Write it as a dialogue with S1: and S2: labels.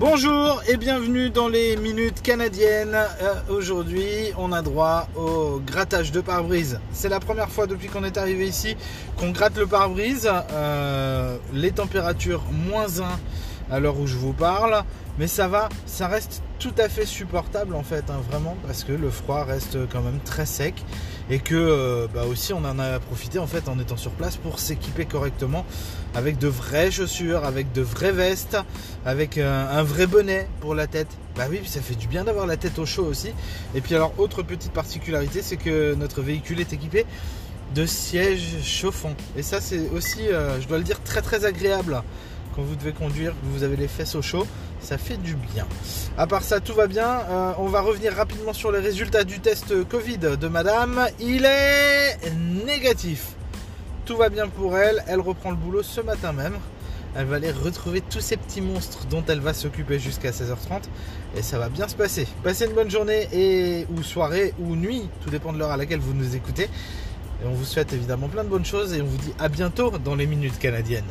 S1: Bonjour et bienvenue dans les minutes canadiennes. Euh, Aujourd'hui, on a droit au grattage de pare-brise. C'est la première fois depuis qu'on est arrivé ici qu'on gratte le pare-brise. Euh, les températures moins 1 à l'heure où je vous parle, mais ça va, ça reste tout à fait supportable en fait, hein, vraiment, parce que le froid reste quand même très sec et que euh, bah aussi on en a profité en fait en étant sur place pour s'équiper correctement avec de vraies chaussures, avec de vraies vestes, avec un vrai bonnet pour la tête. Bah oui, ça fait du bien d'avoir la tête au chaud aussi. Et puis alors autre petite particularité, c'est que notre véhicule est équipé de sièges chauffants. Et ça c'est aussi, euh, je dois le dire, très très agréable vous devez conduire, vous avez les fesses au chaud, ça fait du bien. À part ça, tout va bien. Euh, on va revenir rapidement sur les résultats du test Covid de madame. Il est négatif. Tout va bien pour elle. Elle reprend le boulot ce matin même. Elle va aller retrouver tous ces petits monstres dont elle va s'occuper jusqu'à 16h30 et ça va bien se passer. Passez une bonne journée et ou soirée ou nuit, tout dépend de l'heure à laquelle vous nous écoutez. Et on vous souhaite évidemment plein de bonnes choses et on vous dit à bientôt dans les minutes canadiennes.